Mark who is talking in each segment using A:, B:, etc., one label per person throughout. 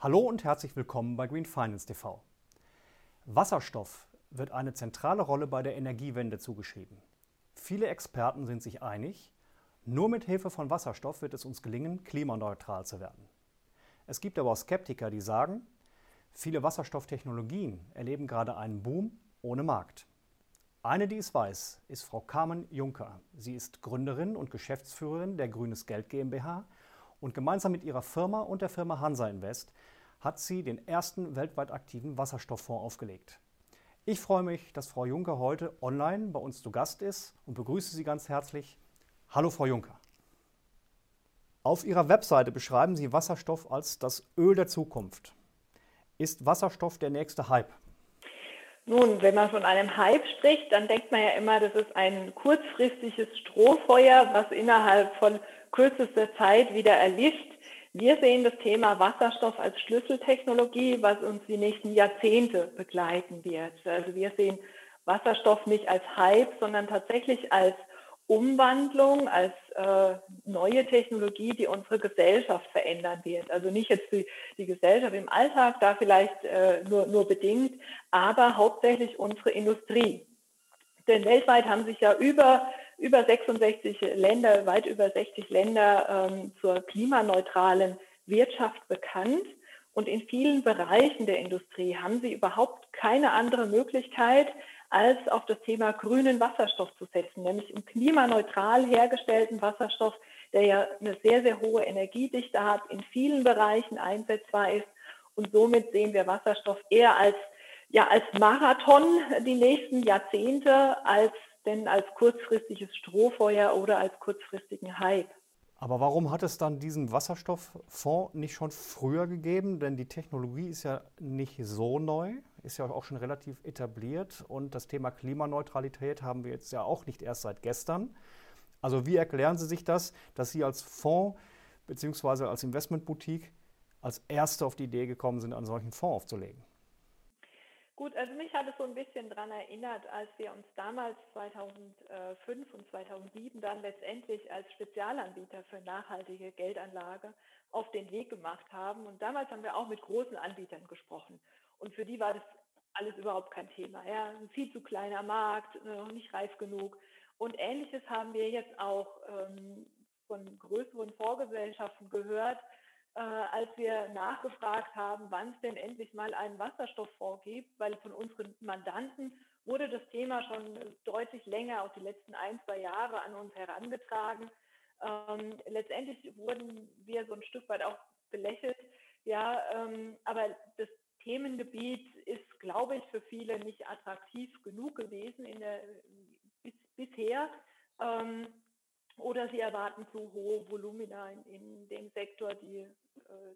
A: Hallo und herzlich willkommen bei Green Finance TV. Wasserstoff wird eine zentrale Rolle bei der Energiewende zugeschrieben. Viele Experten sind sich einig, nur mit Hilfe von Wasserstoff wird es uns gelingen, klimaneutral zu werden. Es gibt aber auch Skeptiker, die sagen, viele Wasserstofftechnologien erleben gerade einen Boom ohne Markt. Eine, die es weiß, ist Frau Carmen Juncker. Sie ist Gründerin und Geschäftsführerin der Grünes Geld GmbH und gemeinsam mit ihrer Firma und der Firma Hansa Invest hat sie den ersten weltweit aktiven Wasserstofffonds aufgelegt. Ich freue mich, dass Frau Juncker heute online bei uns zu Gast ist und begrüße Sie ganz herzlich. Hallo, Frau Juncker. Auf Ihrer Webseite beschreiben Sie Wasserstoff als das Öl der Zukunft. Ist Wasserstoff der nächste Hype?
B: Nun, wenn man von einem Hype spricht, dann denkt man ja immer, das ist ein kurzfristiges Strohfeuer, was innerhalb von kürzester Zeit wieder erlischt. Wir sehen das Thema Wasserstoff als Schlüsseltechnologie, was uns die nächsten Jahrzehnte begleiten wird. Also wir sehen Wasserstoff nicht als Hype, sondern tatsächlich als Umwandlung, als äh, neue Technologie, die unsere Gesellschaft verändern wird. Also nicht jetzt die, die Gesellschaft im Alltag, da vielleicht äh, nur, nur bedingt, aber hauptsächlich unsere Industrie. Denn weltweit haben sich ja über über 66 Länder, weit über 60 Länder ähm, zur klimaneutralen Wirtschaft bekannt. Und in vielen Bereichen der Industrie haben sie überhaupt keine andere Möglichkeit, als auf das Thema grünen Wasserstoff zu setzen, nämlich im klimaneutral hergestellten Wasserstoff, der ja eine sehr, sehr hohe Energiedichte hat, in vielen Bereichen einsetzbar ist. Und somit sehen wir Wasserstoff eher als, ja, als Marathon die nächsten Jahrzehnte, als denn als kurzfristiges Strohfeuer oder als kurzfristigen Hype.
A: Aber warum hat es dann diesen Wasserstofffonds nicht schon früher gegeben? Denn die Technologie ist ja nicht so neu, ist ja auch schon relativ etabliert. Und das Thema Klimaneutralität haben wir jetzt ja auch nicht erst seit gestern. Also wie erklären Sie sich das, dass Sie als Fonds bzw. als Investmentboutique als Erste auf die Idee gekommen sind, einen solchen Fonds aufzulegen?
B: Gut, also mich hat es so ein bisschen daran erinnert, als wir uns damals 2005 und 2007 dann letztendlich als Spezialanbieter für nachhaltige Geldanlage auf den Weg gemacht haben. Und damals haben wir auch mit großen Anbietern gesprochen. Und für die war das alles überhaupt kein Thema. Ja, ein viel zu kleiner Markt, noch nicht reif genug. Und ähnliches haben wir jetzt auch ähm, von größeren Vorgesellschaften gehört, äh, als wir nachgefragt haben, wann es denn endlich mal einen Wasserstofffonds gibt, weil von unseren Mandanten wurde das Thema schon deutlich länger, auch die letzten ein, zwei Jahre an uns herangetragen. Ähm, letztendlich wurden wir so ein Stück weit auch belächelt. Ja, ähm, aber das Themengebiet ist, glaube ich, für viele nicht attraktiv genug gewesen in der, bis, bisher. Ähm, oder sie erwarten zu hohe Volumina in, in dem Sektor, die äh,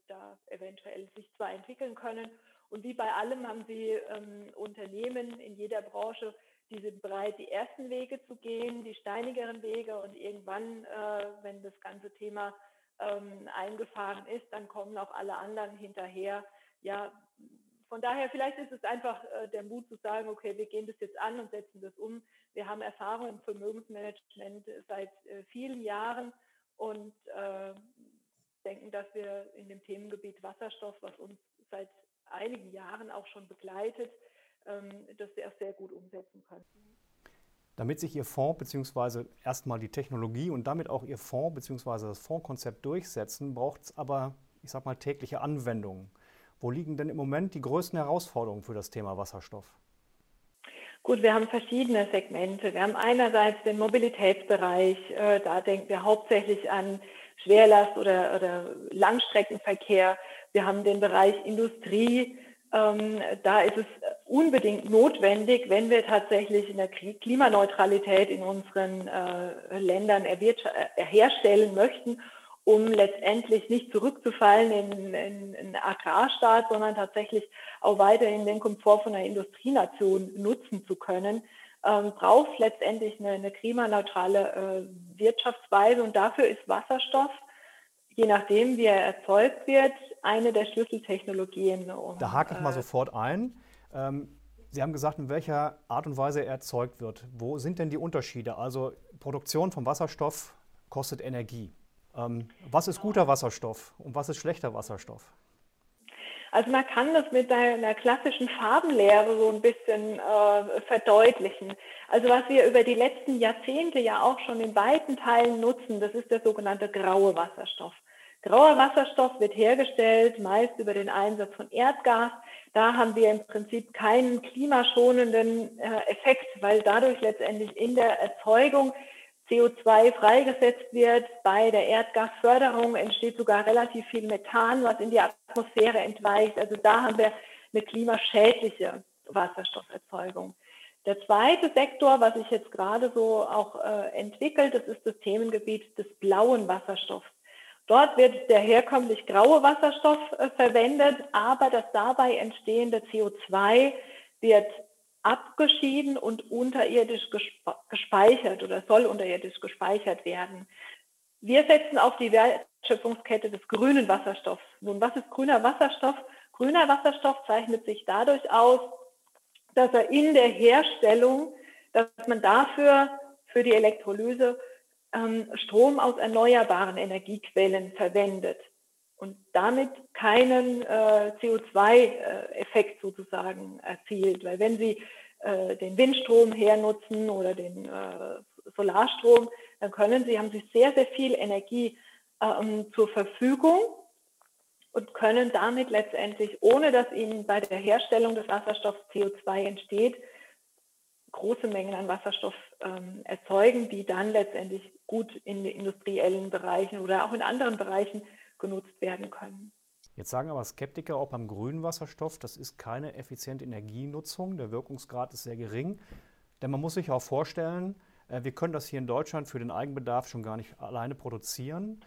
B: da eventuell sich zwar entwickeln können. Und wie bei allem haben sie ähm, Unternehmen in jeder Branche, die sind bereit, die ersten Wege zu gehen, die steinigeren Wege. Und irgendwann, äh, wenn das ganze Thema ähm, eingefahren ist, dann kommen auch alle anderen hinterher. Ja, von daher, vielleicht ist es einfach äh, der Mut zu sagen, okay, wir gehen das jetzt an und setzen das um. Wir haben Erfahrung im Vermögensmanagement seit äh, vielen Jahren und äh, denken, dass wir in dem Themengebiet Wasserstoff, was uns seit einigen Jahren auch schon begleitet, ähm, das sehr, sehr gut umsetzen können.
A: Damit sich Ihr Fonds bzw. erstmal die Technologie und damit auch Ihr Fonds bzw. das Fondskonzept durchsetzen, braucht es aber, ich sag mal, tägliche Anwendungen. Wo liegen denn im Moment die größten Herausforderungen für das Thema Wasserstoff?
B: Gut, wir haben verschiedene Segmente. Wir haben einerseits den Mobilitätsbereich, äh, da denken wir hauptsächlich an Schwerlast oder, oder Langstreckenverkehr. Wir haben den Bereich Industrie. Ähm, da ist es unbedingt notwendig, wenn wir tatsächlich in der Klimaneutralität in unseren äh, Ländern herstellen möchten um letztendlich nicht zurückzufallen in, in, in Agrarstaat, sondern tatsächlich auch weiterhin den Komfort von einer Industrienation nutzen zu können, ähm, braucht letztendlich eine, eine klimaneutrale äh, Wirtschaftsweise und dafür ist Wasserstoff, je nachdem wie er erzeugt wird, eine der Schlüsseltechnologien.
A: Um, da hake ich mal äh, sofort ein. Ähm, Sie haben gesagt, in welcher Art und Weise er erzeugt wird. Wo sind denn die Unterschiede? Also Produktion von Wasserstoff kostet Energie. Ähm, was ist guter Wasserstoff und was ist schlechter Wasserstoff?
B: Also man kann das mit einer klassischen Farbenlehre so ein bisschen äh, verdeutlichen. Also was wir über die letzten Jahrzehnte ja auch schon in weiten Teilen nutzen, das ist der sogenannte graue Wasserstoff. Grauer Wasserstoff wird hergestellt, meist über den Einsatz von Erdgas. Da haben wir im Prinzip keinen klimaschonenden äh, Effekt, weil dadurch letztendlich in der Erzeugung CO2 freigesetzt wird. Bei der Erdgasförderung entsteht sogar relativ viel Methan, was in die Atmosphäre entweicht. Also da haben wir eine klimaschädliche Wasserstofferzeugung. Der zweite Sektor, was sich jetzt gerade so auch äh, entwickelt, das ist das Themengebiet des blauen Wasserstoffs. Dort wird der herkömmlich graue Wasserstoff äh, verwendet, aber das dabei entstehende CO2 wird abgeschieden und unterirdisch gespeichert oder soll unterirdisch gespeichert werden. Wir setzen auf die Wertschöpfungskette des grünen Wasserstoffs. Nun, was ist grüner Wasserstoff? Grüner Wasserstoff zeichnet sich dadurch aus, dass er in der Herstellung, dass man dafür für die Elektrolyse ähm, Strom aus erneuerbaren Energiequellen verwendet und damit keinen äh, CO2-Effekt sozusagen erzielt. Weil wenn Sie äh, den Windstrom hernutzen oder den äh, Solarstrom, dann können Sie, haben Sie sehr, sehr viel Energie ähm, zur Verfügung und können damit letztendlich, ohne dass Ihnen bei der Herstellung des Wasserstoffs CO2 entsteht, große Mengen an Wasserstoff ähm, erzeugen, die dann letztendlich gut in industriellen Bereichen oder auch in anderen Bereichen genutzt werden können.
A: Jetzt sagen aber Skeptiker auch beim grünen Wasserstoff, das ist keine effiziente Energienutzung, der Wirkungsgrad ist sehr gering. Denn man muss sich auch vorstellen, äh, wir können das hier in Deutschland für den Eigenbedarf schon gar nicht alleine produzieren,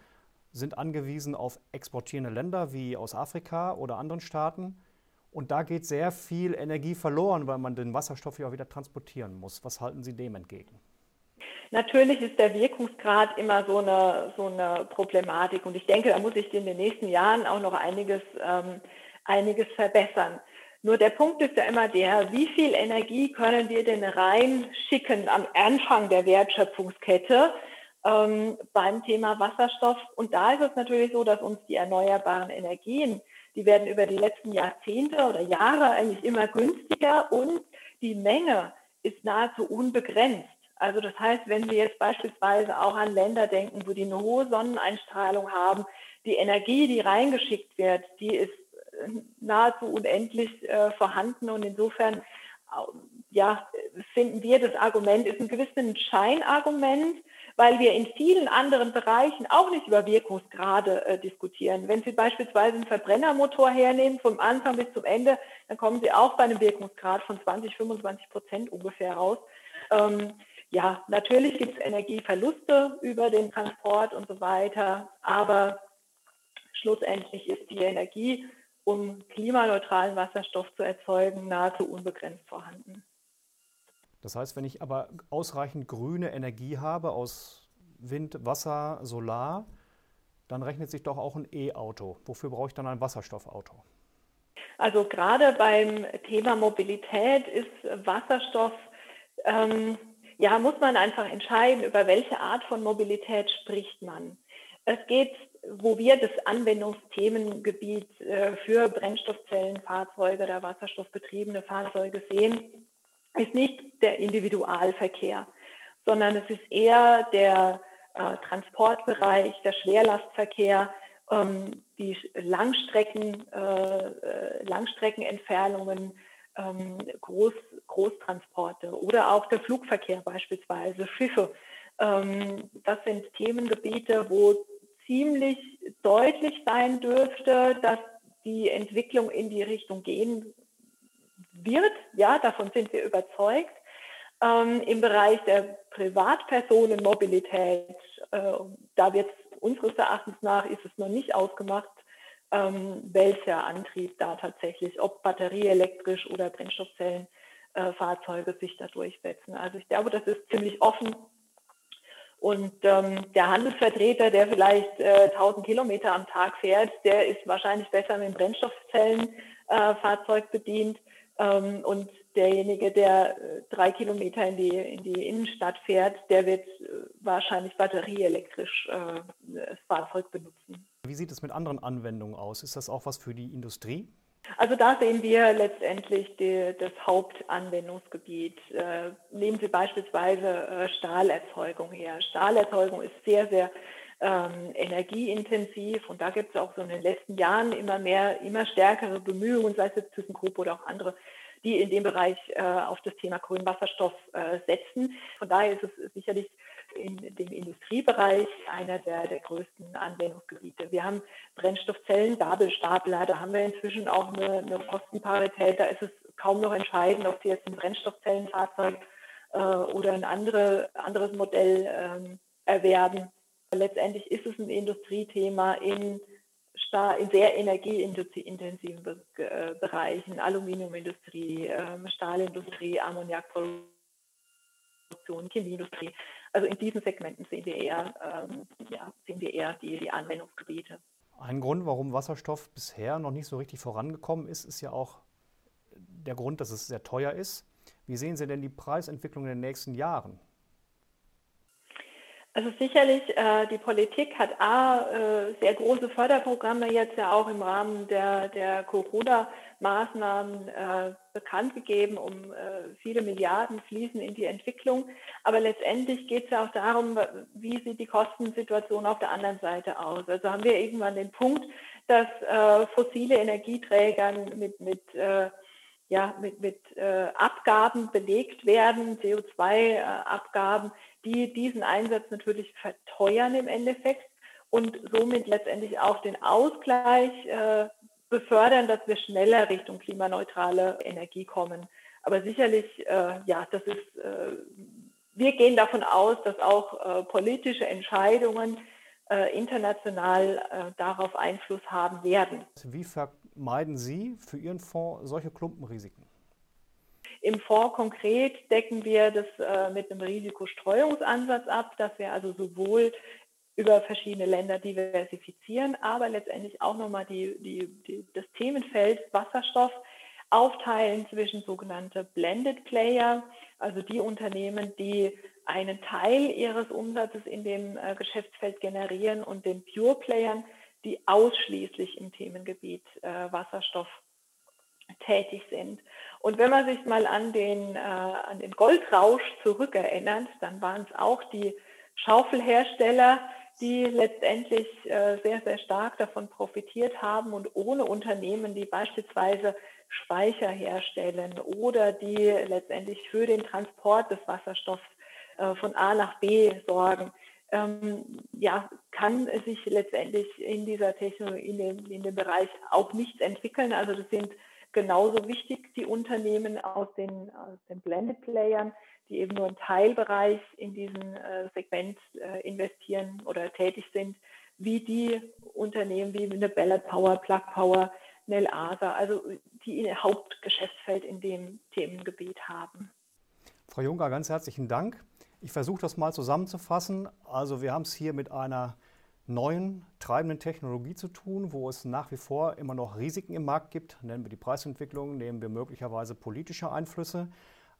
A: sind angewiesen auf exportierende Länder wie aus Afrika oder anderen Staaten. Und da geht sehr viel Energie verloren, weil man den Wasserstoff ja auch wieder transportieren muss. Was halten Sie dem entgegen?
B: Natürlich ist der Wirkungsgrad immer so eine, so eine Problematik und ich denke, da muss sich in den nächsten Jahren auch noch einiges, ähm, einiges verbessern. Nur der Punkt ist ja immer der, wie viel Energie können wir denn reinschicken am Anfang der Wertschöpfungskette ähm, beim Thema Wasserstoff? Und da ist es natürlich so, dass uns die erneuerbaren Energien, die werden über die letzten Jahrzehnte oder Jahre eigentlich immer günstiger und die Menge ist nahezu unbegrenzt. Also das heißt, wenn Sie jetzt beispielsweise auch an Länder denken, wo die eine hohe Sonneneinstrahlung haben, die Energie, die reingeschickt wird, die ist äh, nahezu unendlich äh, vorhanden und insofern ja, finden wir, das Argument ist ein gewisses Scheinargument, weil wir in vielen anderen Bereichen auch nicht über Wirkungsgrade äh, diskutieren. Wenn Sie beispielsweise einen Verbrennermotor hernehmen, vom Anfang bis zum Ende, dann kommen Sie auch bei einem Wirkungsgrad von 20, 25 Prozent ungefähr raus. Ähm, ja, natürlich gibt es Energieverluste über den Transport und so weiter, aber schlussendlich ist die Energie, um klimaneutralen Wasserstoff zu erzeugen, nahezu unbegrenzt vorhanden.
A: Das heißt, wenn ich aber ausreichend grüne Energie habe aus Wind, Wasser, Solar, dann rechnet sich doch auch ein E-Auto. Wofür brauche ich dann ein Wasserstoffauto?
B: Also gerade beim Thema Mobilität ist Wasserstoff ähm, ja, muss man einfach entscheiden, über welche Art von Mobilität spricht man. Es geht, wo wir das Anwendungsthemengebiet äh, für Brennstoffzellenfahrzeuge oder wasserstoffbetriebene Fahrzeuge sehen, ist nicht der Individualverkehr, sondern es ist eher der äh, Transportbereich, der Schwerlastverkehr, ähm, die Langstrecken, äh, Langstreckenentfernungen, ähm, Groß, Großtransporte oder auch der Flugverkehr beispielsweise, Schiffe. Ähm, das sind Themengebiete, wo ziemlich deutlich sein dürfte, dass die Entwicklung in die Richtung gehen wird. Ja, davon sind wir überzeugt. Ähm, Im Bereich der Privatpersonenmobilität, äh, da wird unseres Erachtens nach, ist es noch nicht ausgemacht, ähm, welcher Antrieb da tatsächlich, ob batterieelektrisch oder Brennstoffzellenfahrzeuge äh, sich da durchsetzen. Also ich glaube, das ist ziemlich offen. Und ähm, der Handelsvertreter, der vielleicht äh, 1000 Kilometer am Tag fährt, der ist wahrscheinlich besser mit dem Brennstoffzellenfahrzeug äh, bedient. Ähm, und derjenige, der äh, drei Kilometer in die, in die Innenstadt fährt, der wird äh, wahrscheinlich batterieelektrisch äh, das Fahrzeug benutzen.
A: Wie sieht es mit anderen Anwendungen aus? Ist das auch was für die Industrie?
B: Also da sehen wir letztendlich die, das Hauptanwendungsgebiet. Äh, nehmen Sie beispielsweise äh, Stahlerzeugung her. Stahlerzeugung ist sehr, sehr ähm, energieintensiv und da gibt es auch so in den letzten Jahren immer mehr, immer stärkere Bemühungen, sei es jetzt ThyssenKrupp oder auch andere, die in dem Bereich äh, auf das Thema grünen Wasserstoff äh, setzen. Von daher ist es sicherlich in dem Industriebereich einer der, der größten Anwendungsgebiete. Wir haben Brennstoffzellen, Gabelstapler, da haben wir inzwischen auch eine, eine Kostenparität. Da ist es kaum noch entscheidend, ob Sie jetzt ein Brennstoffzellenfahrzeug äh, oder ein andere, anderes Modell ähm, erwerben. Letztendlich ist es ein Industriethema in, in sehr energieintensiven äh, Bereichen, Aluminiumindustrie, ähm, Stahlindustrie, Ammoniakproduktion, Chemieindustrie. Also in diesen Segmenten sehen wir eher, ähm, ja, sehen wir eher die, die Anwendungsgebiete.
A: Ein Grund, warum Wasserstoff bisher noch nicht so richtig vorangekommen ist, ist ja auch der Grund, dass es sehr teuer ist. Wie sehen Sie denn die Preisentwicklung in den nächsten Jahren?
B: Also sicherlich, äh, die Politik hat A, äh, sehr große Förderprogramme jetzt ja auch im Rahmen der, der Corona-Maßnahmen äh, bekannt gegeben, um äh, viele Milliarden fließen in die Entwicklung. Aber letztendlich geht es ja auch darum, wie sieht die Kostensituation auf der anderen Seite aus. Also haben wir irgendwann den Punkt, dass äh, fossile Energieträger mit, mit äh, ja, mit, mit äh, Abgaben belegt werden, CO2-Abgaben, äh, die diesen Einsatz natürlich verteuern im Endeffekt und somit letztendlich auch den Ausgleich äh, befördern, dass wir schneller Richtung klimaneutrale Energie kommen. Aber sicherlich, äh, ja, das ist, äh, wir gehen davon aus, dass auch äh, politische Entscheidungen international darauf Einfluss haben werden.
A: Wie meiden Sie für Ihren Fonds solche Klumpenrisiken?
B: Im Fonds konkret decken wir das äh, mit einem Risikostreuungsansatz ab, dass wir also sowohl über verschiedene Länder diversifizieren, aber letztendlich auch nochmal die, die, die, das Themenfeld Wasserstoff aufteilen zwischen sogenannte Blended Player, also die Unternehmen, die einen Teil ihres Umsatzes in dem äh, Geschäftsfeld generieren und den Pure Playern, die ausschließlich im Themengebiet äh, Wasserstoff tätig sind. Und wenn man sich mal an den, äh, an den Goldrausch zurückerinnert, dann waren es auch die Schaufelhersteller, die letztendlich äh, sehr, sehr stark davon profitiert haben und ohne Unternehmen, die beispielsweise Speicher herstellen oder die letztendlich für den Transport des Wasserstoffs äh, von A nach B sorgen, ähm, ja, kann sich letztendlich in dieser Technologie, in dem, in dem Bereich auch nichts entwickeln. Also das sind genauso wichtig die Unternehmen aus den, aus den Blended Playern, die eben nur einen Teilbereich in diesem äh, Segment äh, investieren oder tätig sind, wie die Unternehmen wie eine Ballard Power, Plug Power, Nel Asa, also die ihr Hauptgeschäftsfeld in dem Themengebiet haben.
A: Frau Juncker, ganz herzlichen Dank. Ich versuche das mal zusammenzufassen. Also wir haben es hier mit einer neuen treibenden Technologie zu tun, wo es nach wie vor immer noch Risiken im Markt gibt. Nennen wir die Preisentwicklung, nehmen wir möglicherweise politische Einflüsse.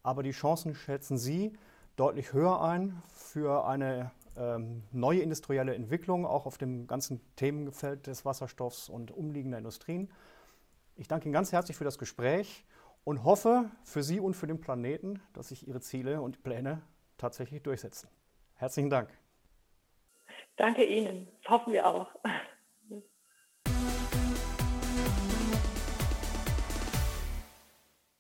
A: Aber die Chancen schätzen Sie deutlich höher ein für eine ähm, neue industrielle Entwicklung, auch auf dem ganzen Themenfeld des Wasserstoffs und umliegender Industrien. Ich danke Ihnen ganz herzlich für das Gespräch und hoffe für Sie und für den Planeten, dass sich Ihre Ziele und Pläne tatsächlich durchsetzen. Herzlichen Dank.
B: Danke Ihnen. Das hoffen wir auch.